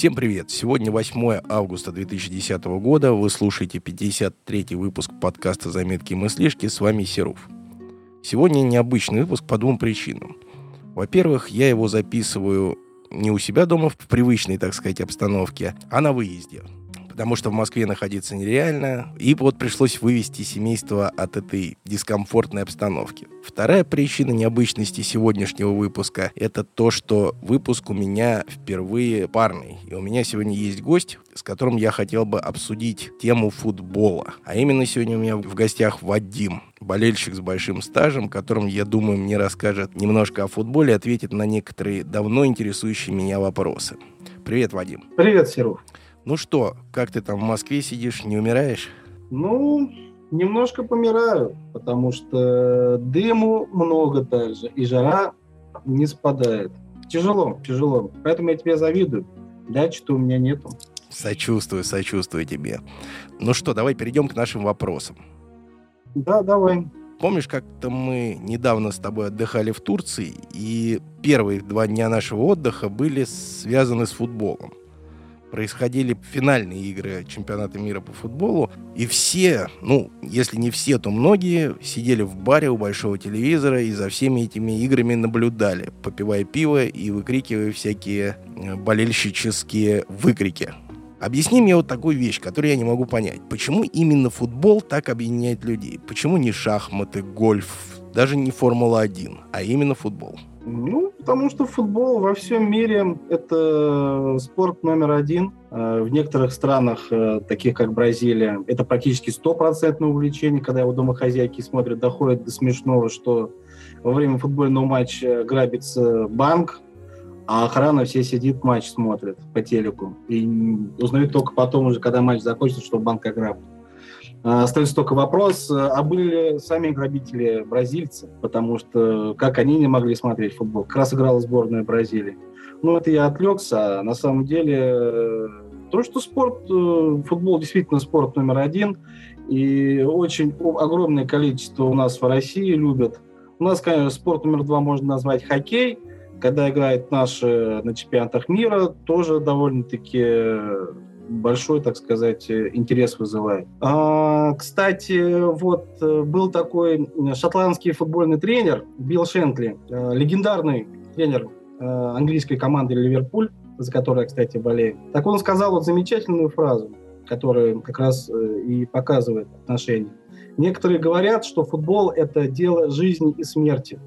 Всем привет! Сегодня 8 августа 2010 года. Вы слушаете 53-й выпуск подкаста «Заметки и мыслишки». С вами Серов. Сегодня необычный выпуск по двум причинам. Во-первых, я его записываю не у себя дома в привычной, так сказать, обстановке, а на выезде потому что в Москве находиться нереально, и вот пришлось вывести семейство от этой дискомфортной обстановки. Вторая причина необычности сегодняшнего выпуска — это то, что выпуск у меня впервые парный, и у меня сегодня есть гость, с которым я хотел бы обсудить тему футбола. А именно сегодня у меня в гостях Вадим, болельщик с большим стажем, которым, я думаю, мне расскажет немножко о футболе, ответит на некоторые давно интересующие меня вопросы. Привет, Вадим. Привет, Серов. Ну что, как ты там в Москве сидишь, не умираешь? Ну, немножко помираю, потому что дыму много также, и жара не спадает. Тяжело, тяжело. Поэтому я тебе завидую. Дачи-то у меня нету. Сочувствую, сочувствую тебе. Ну что, давай перейдем к нашим вопросам. Да, давай. Помнишь, как-то мы недавно с тобой отдыхали в Турции, и первые два дня нашего отдыха были связаны с футболом происходили финальные игры чемпионата мира по футболу, и все, ну, если не все, то многие сидели в баре у большого телевизора и за всеми этими играми наблюдали, попивая пиво и выкрикивая всякие э, болельщические выкрики. Объясни мне вот такую вещь, которую я не могу понять. Почему именно футбол так объединяет людей? Почему не шахматы, гольф, даже не Формула-1, а именно футбол? Ну, потому что футбол во всем мире – это спорт номер один. Э, в некоторых странах, э, таких как Бразилия, это практически стопроцентное увлечение, когда его домохозяйки смотрят, доходит до смешного, что во время футбольного матча грабится банк, а охрана все сидит, матч смотрит по телеку. И узнают только потом уже, когда матч закончится, что банк ограблен. А, остается только вопрос, а были сами грабители бразильцы? Потому что как они не могли смотреть футбол? Как раз играла сборная Бразилии. Ну, это я отвлекся. На самом деле, то, что спорт, э, футбол действительно спорт номер один, и очень огромное количество у нас в России любят. У нас, конечно, спорт номер два можно назвать хоккей, когда играет наши на чемпионатах мира, тоже довольно-таки большой, так сказать, интерес вызывает. А, кстати, вот э, был такой шотландский футбольный тренер Билл Шенкли, э, легендарный тренер э, английской команды Ливерпуль, за которой, кстати, болею. Так он сказал вот замечательную фразу, которая как раз и показывает отношения. Некоторые говорят, что футбол – это дело жизни и смерти.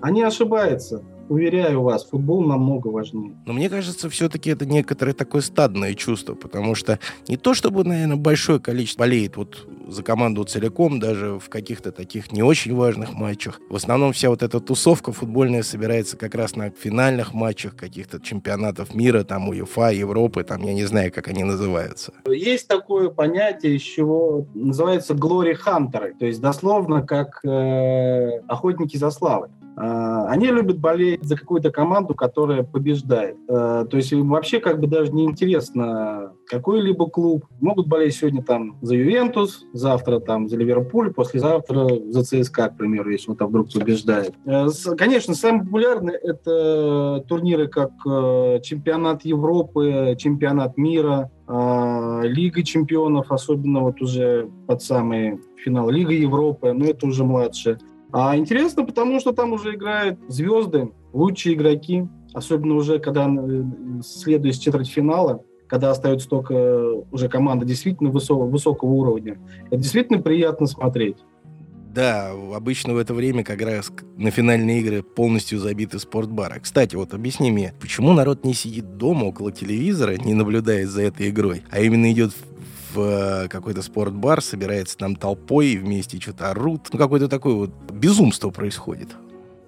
Они ошибаются. Уверяю вас, футбол намного важнее. Но мне кажется, все-таки это некоторое такое стадное чувство, потому что не то чтобы, наверное, большое количество болеет вот за команду целиком, даже в каких-то таких не очень важных матчах. В основном вся вот эта тусовка футбольная собирается как раз на финальных матчах каких-то чемпионатов мира, там УЕФА, Европы, там я не знаю, как они называются. Есть такое понятие еще, называется glory hunter, то есть дословно как э, охотники за славой. А, они любят болеть за какую-то команду, которая побеждает. А, то есть им вообще как бы даже не интересно какой-либо клуб. Могут болеть сегодня там за Ювентус, завтра там за Ливерпуль, послезавтра за ЦСКА, к примеру, если он там вдруг побеждает. А, конечно, самые популярные это турниры как э, чемпионат Европы, чемпионат мира, Лига чемпионов, особенно вот уже под самый финал Лига Европы, но это уже младше. А интересно, потому что там уже играют звезды, лучшие игроки, особенно уже когда э, следует четвертьфинала, когда остается только уже команда действительно высокого, высокого уровня. Это действительно приятно смотреть. Да, обычно в это время как раз на финальные игры полностью забиты спортбары. Кстати, вот объясни мне, почему народ не сидит дома около телевизора, не наблюдает за этой игрой, а именно идет э, какой-то спортбар, собирается там толпой, вместе что-то орут. Ну, какое-то такое вот безумство происходит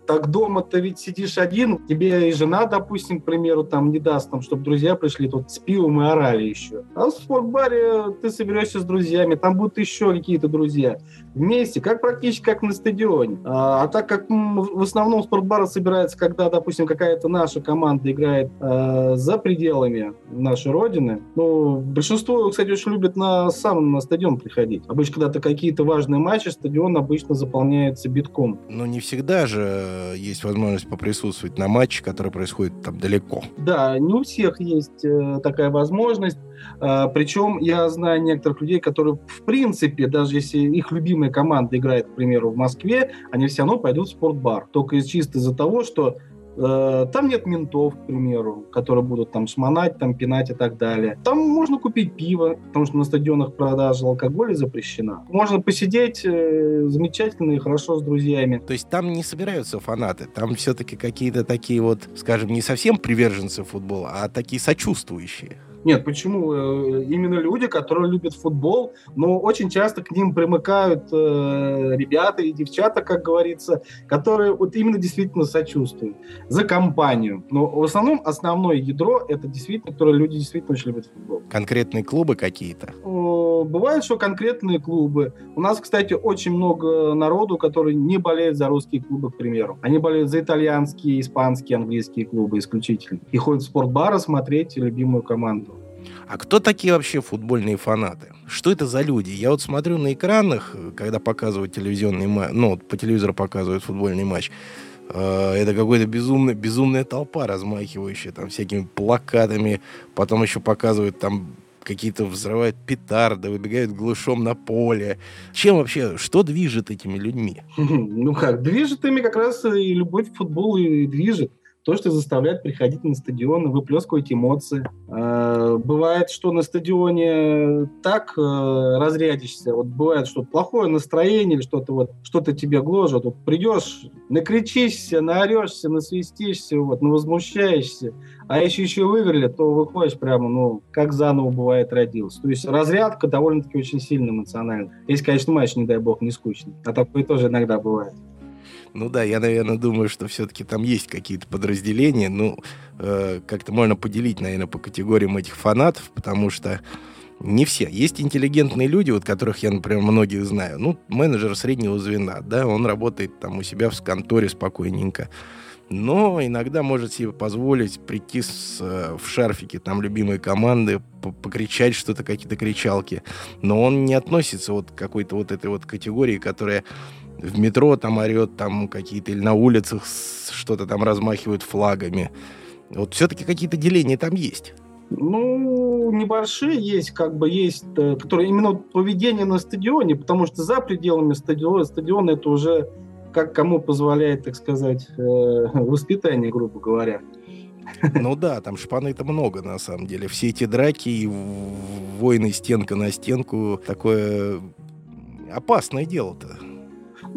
так дома ты ведь сидишь один, тебе и жена, допустим, к примеру, там не даст, там, чтобы друзья пришли тут с пивом и орали еще. А в спортбаре ты соберешься с друзьями, там будут еще какие-то друзья. Вместе, как практически как на стадионе. А, а так как в основном спортбары собирается, когда, допустим, какая-то наша команда играет э, за пределами нашей родины, ну, большинство, кстати, очень любят на сам на стадион приходить. Обычно, когда-то какие-то важные матчи, стадион обычно заполняется битком. Ну, не всегда же э, есть возможность поприсутствовать на матче, который происходит там далеко. Да, не у всех есть э, такая возможность. Э, причем я знаю некоторых людей, которые в принципе, даже если их любимая команда играет, к примеру, в Москве, они все равно пойдут в спортбар. Только чисто из-за того, что там нет ментов, к примеру, которые будут там шмонать, там пинать и так далее. Там можно купить пиво, потому что на стадионах продажа алкоголя запрещена. Можно посидеть э, замечательно и хорошо с друзьями. То есть там не собираются фанаты, там все-таки какие-то такие вот, скажем, не совсем приверженцы футбола, а такие сочувствующие. Нет, почему? Э, именно люди, которые любят футбол, но очень часто к ним примыкают э, ребята и девчата, как говорится, которые вот именно действительно сочувствуют за компанию. Но в основном основное ядро это действительно, которые люди действительно очень любят футбол. Конкретные клубы какие-то? Бывает, что конкретные клубы. У нас, кстати, очень много народу, которые не болеют за русские клубы, к примеру. Они болеют за итальянские, испанские, английские клубы исключительно. И ходят в спортбары смотреть любимую команду. А кто такие вообще футбольные фанаты? Что это за люди? Я вот смотрю на экранах, когда показывают телевизионный матч, ну, по телевизору показывают футбольный матч, э, это какая-то безумная, безумная толпа, размахивающая там всякими плакатами. Потом еще показывают там какие-то взрывают петарды, выбегают глушом на поле. Чем вообще, что движет этими людьми? Ну как, движет ими как раз и любовь к футболу и движет то, что заставляет приходить на стадион, выплескивать эмоции. А, бывает, что на стадионе так э, разрядишься, вот бывает, что плохое настроение или что-то вот, что-то тебе гложет, вот придешь, накричишься, наорешься, насвистишься, вот, возмущаешься, а если еще выиграли, то выходишь прямо, ну, как заново бывает родился. То есть разрядка довольно-таки очень сильно эмоциональна. Если, конечно, матч, не дай бог, не скучный. А такое тоже иногда бывает. Ну да, я, наверное, думаю, что все-таки там есть какие-то подразделения. Ну, э, как-то можно поделить, наверное, по категориям этих фанатов, потому что не все. Есть интеллигентные люди, вот которых я, например, многих знаю. Ну, менеджер среднего звена, да, он работает там у себя в конторе спокойненько. Но иногда может себе позволить прийти с, э, в шарфике там любимой команды, покричать что-то, какие-то кричалки. Но он не относится вот к какой-то вот этой вот категории, которая в метро там орет, там какие-то или на улицах что-то там размахивают флагами. Вот все-таки какие-то деления там есть. Ну, небольшие есть, как бы есть, э, которые именно поведение на стадионе, потому что за пределами стадиона, стадиона это уже как кому позволяет, так сказать, э, воспитание, грубо говоря. Ну да, там шпаны-то много, на самом деле. Все эти драки и войны стенка на стенку, такое опасное дело-то.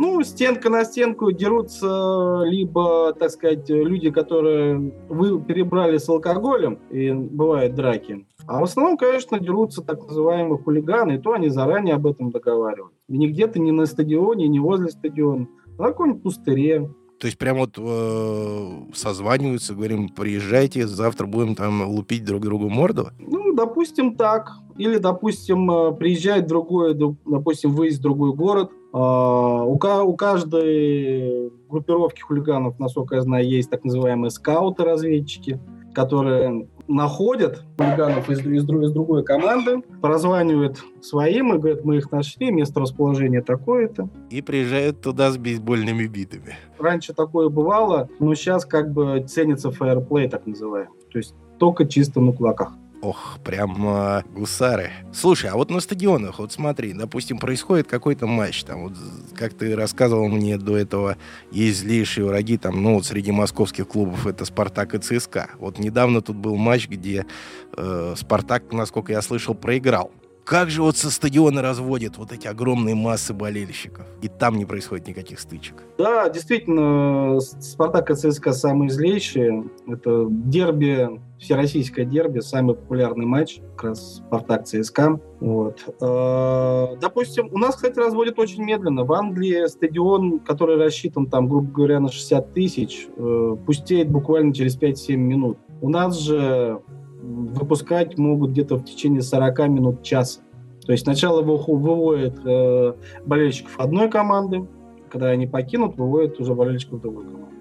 Ну, стенка на стенку дерутся либо, так сказать, люди, которые вы перебрали с алкоголем, и бывают драки. А в основном, конечно, дерутся так называемые хулиганы, и то они заранее об этом договаривают. И не где-то не на стадионе, не возле стадиона, а на каком-нибудь пустыре. То есть прям вот э, созваниваются, говорим, приезжайте, завтра будем там лупить друг другу морду? Ну, допустим, так. Или, допустим, э, приезжает другой, допустим, выезд в другой город, у, у каждой группировки хулиганов, насколько я знаю, есть так называемые скауты-разведчики, которые находят хулиганов из, из, из другой команды, прозванивают своим и говорят, мы их нашли, место расположения такое-то. И приезжают туда с бейсбольными битами. Раньше такое бывало, но сейчас как бы ценится фейерплей, так называемый. То есть только чисто на кулаках. Ох, прям э, гусары. Слушай, а вот на стадионах, вот смотри, допустим, происходит какой-то матч, там, вот, как ты рассказывал мне до этого, есть злейшие враги, там, ну, вот среди московских клубов это «Спартак» и «ЦСКА». Вот недавно тут был матч, где э, «Спартак», насколько я слышал, проиграл. Как же вот со стадиона разводят вот эти огромные массы болельщиков, и там не происходит никаких стычек? Да, действительно, «Спартак» и «ЦСКА» самые злейшие. Это дерби, всероссийское дерби, самый популярный матч, как раз «Спартак» ЦСКА. Вот. Э, допустим, у нас, кстати, разводят очень медленно. В Англии стадион, который рассчитан, там, грубо говоря, на 60 тысяч, э, пустеет буквально через 5-7 минут. У нас же выпускать могут где-то в течение 40 минут часа. То есть сначала выводят э, болельщиков одной команды, когда они покинут, выводят уже болельщиков другой команды.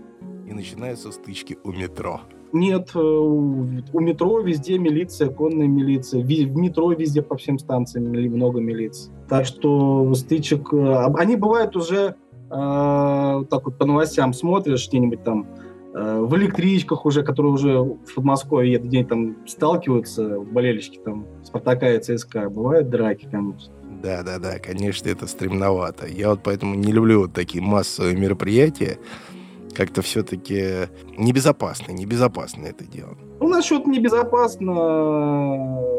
И начинаются стычки у метро. Нет, э, у метро везде милиция, конная милиция. В метро везде по всем станциям много милиции. Так что стычек... Э, они бывают уже э, так вот по новостям смотришь, где-нибудь там в электричках уже, которые уже в Подмосковье едут, где там сталкиваются болельщики там Спартака и ЦСКА, бывают драки, конечно. Да, да, да, конечно, это стремновато. Я вот поэтому не люблю вот такие массовые мероприятия. Как-то все-таки небезопасно, небезопасно это дело. Ну, насчет небезопасно,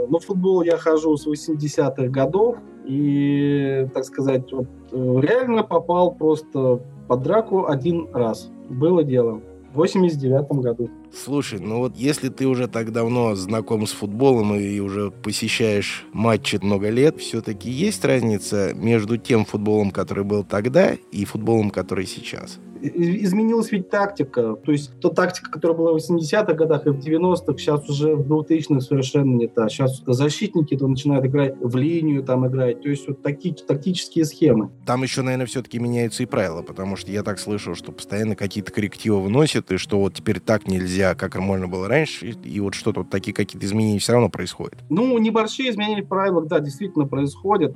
но в футбол я хожу с 80-х годов, и, так сказать, вот, э, реально попал просто под драку один раз. Было дело. В 89 году. Слушай, ну вот если ты уже так давно знаком с футболом и уже посещаешь матчи много лет, все-таки есть разница между тем футболом, который был тогда, и футболом, который сейчас? Изменилась ведь тактика. То есть та тактика, которая была в 80-х годах и в 90-х, сейчас уже в 2000-х совершенно не та. Сейчас защитники то начинают играть в линию, там играть. То есть вот такие тактические схемы. Там еще, наверное, все-таки меняются и правила, потому что я так слышал, что постоянно какие-то коррективы вносят, и что вот теперь так нельзя, как можно было раньше, и, и вот что-то вот такие какие-то изменения все равно происходят. Ну, небольшие изменения в правилах, да, действительно происходят.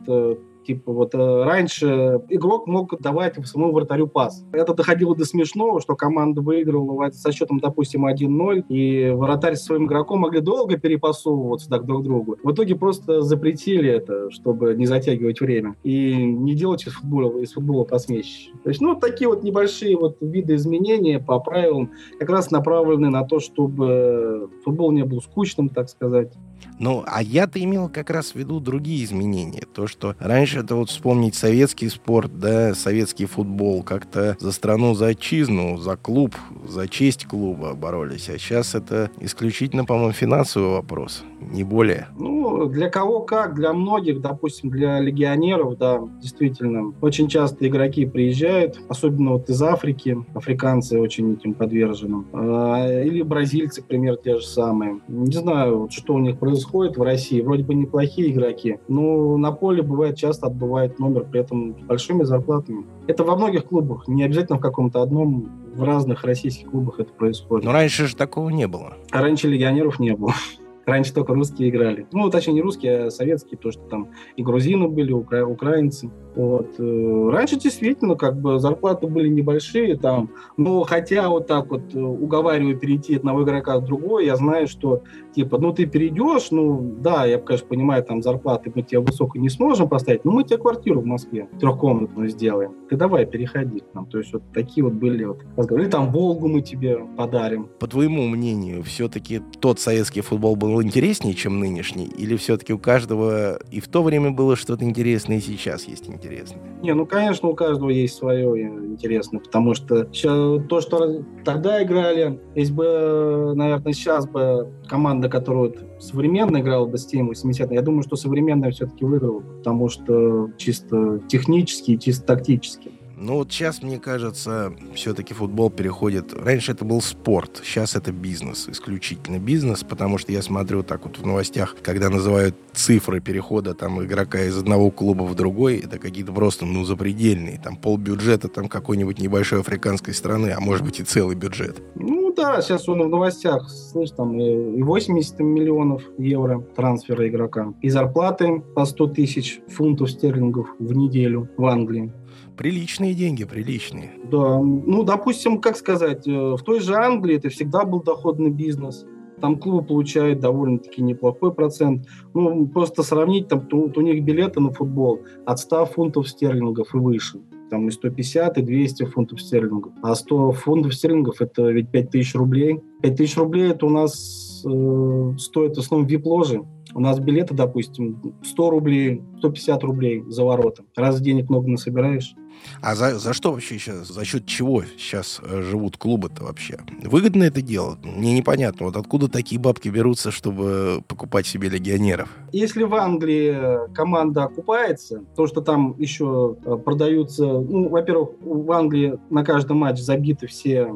Типа вот э, раньше игрок мог давать самому вратарю пас. Это доходило до смешного, что команда выигрывала со счетом, допустим, 1-0, и вратарь со своим игроком могли долго перепасовываться так друг другу. В итоге просто запретили это, чтобы не затягивать время. И не делать из футбола, из футбола посмещище. То есть, ну, такие вот небольшие вот виды изменения по правилам как раз направлены на то, чтобы футбол не был скучным, так сказать. Ну, а я-то имел как раз в виду другие изменения. То, что раньше это вот вспомнить советский спорт, да, советский футбол, как-то за страну, за отчизну, за клуб, за честь клуба боролись. А сейчас это исключительно, по-моему, финансовый вопрос, не более. Ну, для кого как, для многих, допустим, для легионеров, да, действительно. Очень часто игроки приезжают, особенно вот из Африки, африканцы очень этим подвержены. А, или бразильцы, к примеру, те же самые. Не знаю, что у них происходит в России. Вроде бы неплохие игроки, но на поле бывает часто отбывает номер, при этом с большими зарплатами. Это во многих клубах, не обязательно в каком-то одном, в разных российских клубах это происходит. Но раньше же такого не было. А раньше легионеров не было. Раньше только русские играли. Ну, точнее, не русские, а советские, потому что там и грузины были, укра... украинцы. Вот. Э, раньше действительно как бы зарплаты были небольшие там, но хотя вот так вот э, уговариваю перейти одного игрока в другой, я знаю, что типа, ну ты перейдешь, ну да, я, конечно, понимаю, там зарплаты мы тебе высоко не сможем поставить, но мы тебе квартиру в Москве трехкомнатную сделаем. Ты давай переходи к нам. То есть вот такие вот были вот разговоры. Там Волгу мы тебе подарим. По твоему мнению, все-таки тот советский футбол был интереснее, чем нынешний? Или все-таки у каждого и в то время было что-то интересное, и сейчас есть интересное? Интересное? Не, ну, конечно, у каждого есть свое интересное, потому что то, что тогда играли, если бы, наверное, сейчас бы команда, которая вот современно играла бы с тем 80 я думаю, что современная все-таки выиграла, потому что чисто технически и чисто тактически. Ну вот сейчас, мне кажется, все-таки футбол переходит... Раньше это был спорт, сейчас это бизнес, исключительно бизнес, потому что я смотрю так вот в новостях, когда называют цифры перехода там игрока из одного клуба в другой, это какие-то просто, ну, запредельные. Там полбюджета там какой-нибудь небольшой африканской страны, а может быть и целый бюджет. Ну да, сейчас он в новостях, слышь, там и 80 миллионов евро трансфера игрока, и зарплаты по 100 тысяч фунтов стерлингов в неделю в Англии. Приличные деньги, приличные. Да, ну, допустим, как сказать, э, в той же Англии это всегда был доходный бизнес. Там клубы получают довольно-таки неплохой процент. Ну, просто сравнить, там, то, у них билеты на футбол от 100 фунтов стерлингов и выше. Там и 150, и 200 фунтов стерлингов. А 100 фунтов стерлингов – это ведь 5000 рублей. 5000 рублей – это у нас э, стоит в основном вип-ложи. У нас билеты, допустим, 100 рублей, 150 рублей за ворота. Раз денег много насобираешь, а за, за что вообще сейчас, за счет чего сейчас э, живут клубы-то вообще? Выгодно это дело? Мне непонятно. Вот откуда такие бабки берутся, чтобы покупать себе легионеров? Если в Англии команда окупается, то, что там еще э, продаются... Ну, во-первых, в Англии на каждый матч забиты все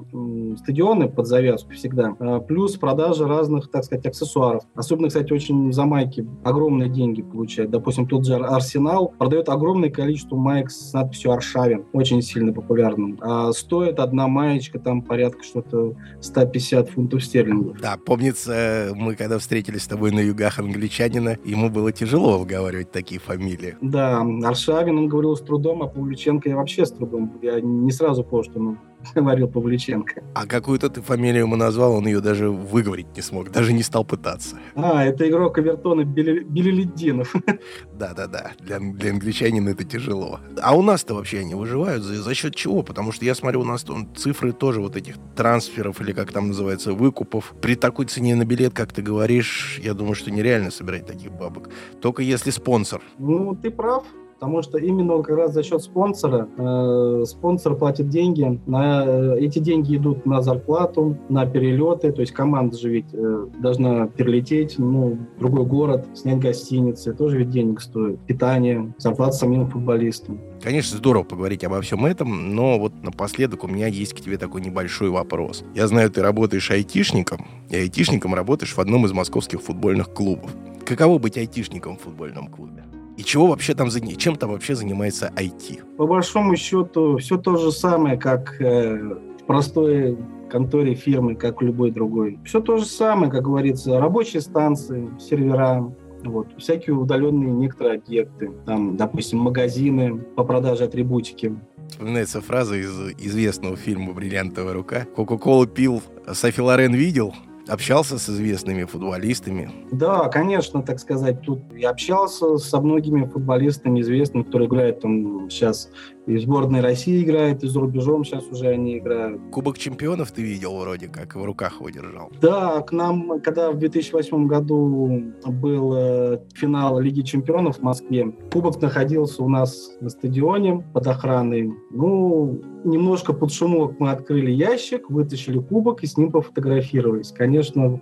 стадионы под завязку всегда. Плюс продажа разных, так сказать, аксессуаров. Особенно, кстати, очень за майки огромные деньги получают. Допустим, тот же Арсенал продает огромное количество майк с надписью «Арш Аршавин, очень сильно популярным. А стоит одна маечка там порядка что-то 150 фунтов стерлингов. Да, помнится, мы когда встретились с тобой на югах англичанина, ему было тяжело выговаривать такие фамилии. Да, Аршавин, он говорил с трудом, а Павлюченко я вообще с трудом. Я не сразу понял, что ну, говорил Павличенко. А какую-то ты фамилию ему назвал, он ее даже выговорить не смог, даже не стал пытаться. А, это игрок Авертона Белеледдинов. Да-да-да, для, для англичанина это тяжело. А у нас-то вообще они выживают за, за счет чего? Потому что я смотрю, у нас там цифры тоже вот этих трансферов, или как там называется, выкупов. При такой цене на билет, как ты говоришь, я думаю, что нереально собирать таких бабок. Только если спонсор. Ну, ты прав. Потому что именно как раз за счет спонсора, э, спонсор платит деньги, на, э, эти деньги идут на зарплату, на перелеты, то есть команда же ведь э, должна перелететь ну, в другой город, снять гостиницы, тоже ведь денег стоит, питание, зарплата самим футболистам. Конечно, здорово поговорить обо всем этом, но вот напоследок у меня есть к тебе такой небольшой вопрос. Я знаю, ты работаешь айтишником, и айтишником работаешь в одном из московских футбольных клубов. Каково быть айтишником в футбольном клубе? И чего вообще там, чем там вообще занимается IT? По большому счету, все то же самое, как э, в простой конторе фирмы, как любой другой. Все то же самое, как говорится, рабочие станции, сервера, вот, всякие удаленные некоторые объекты, там, допустим, магазины по продаже атрибутики. Вспоминается фраза из известного фильма «Бриллиантовая рука». Кока-колу пил, Софи Лорен видел, общался с известными футболистами? Да, конечно, так сказать, тут я общался со многими футболистами известными, которые играют там сейчас и в сборной России играют, и за рубежом сейчас уже они играют. Кубок чемпионов ты видел вроде как, в руках его держал. Да, к нам, когда в 2008 году был э, финал Лиги чемпионов в Москве, кубок находился у нас на стадионе под охраной. Ну, немножко под шумок мы открыли ящик, вытащили кубок и с ним пофотографировались. Конечно,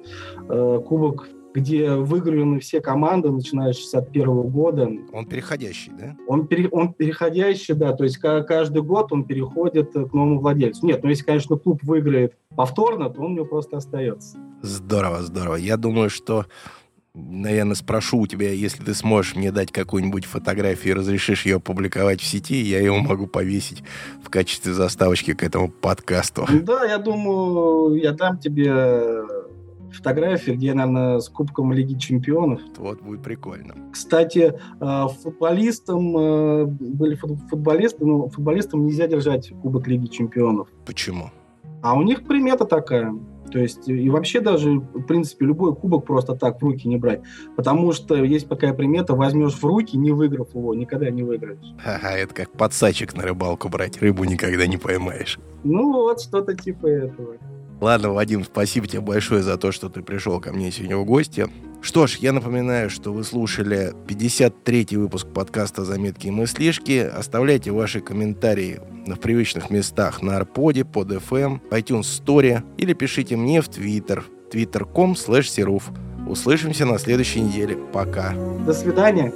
э, кубок где выиграны все команды, начиная с 61 года. Он переходящий, да? Он, пере, он переходящий, да, то есть каждый год он переходит к новому владельцу. Нет, ну если, конечно, клуб выиграет повторно, то он у него просто остается. Здорово, здорово. Я думаю, что наверное, спрошу у тебя, если ты сможешь мне дать какую-нибудь фотографию и разрешишь ее публиковать в сети, я ее могу повесить в качестве заставочки к этому подкасту. Да, я думаю, я дам тебе фотографии, где, наверное, с Кубком Лиги Чемпионов. Вот будет прикольно. Кстати, э, футболистам э, были футболисты, но футболистам нельзя держать Кубок Лиги Чемпионов. Почему? А у них примета такая. То есть и вообще даже, в принципе, любой кубок просто так в руки не брать. Потому что есть такая примета, возьмешь в руки, не выиграв его, никогда не выиграешь. Ага, это как подсачек на рыбалку брать, рыбу никогда не поймаешь. Ну вот, что-то типа этого. Ладно, Вадим, спасибо тебе большое за то, что ты пришел ко мне сегодня в гости. Что ж, я напоминаю, что вы слушали 53-й выпуск подкаста «Заметки и мыслишки». Оставляйте ваши комментарии в привычных местах на Арподе, под FM, iTunes Store или пишите мне в Twitter twitter.com slash Услышимся на следующей неделе. Пока. До свидания.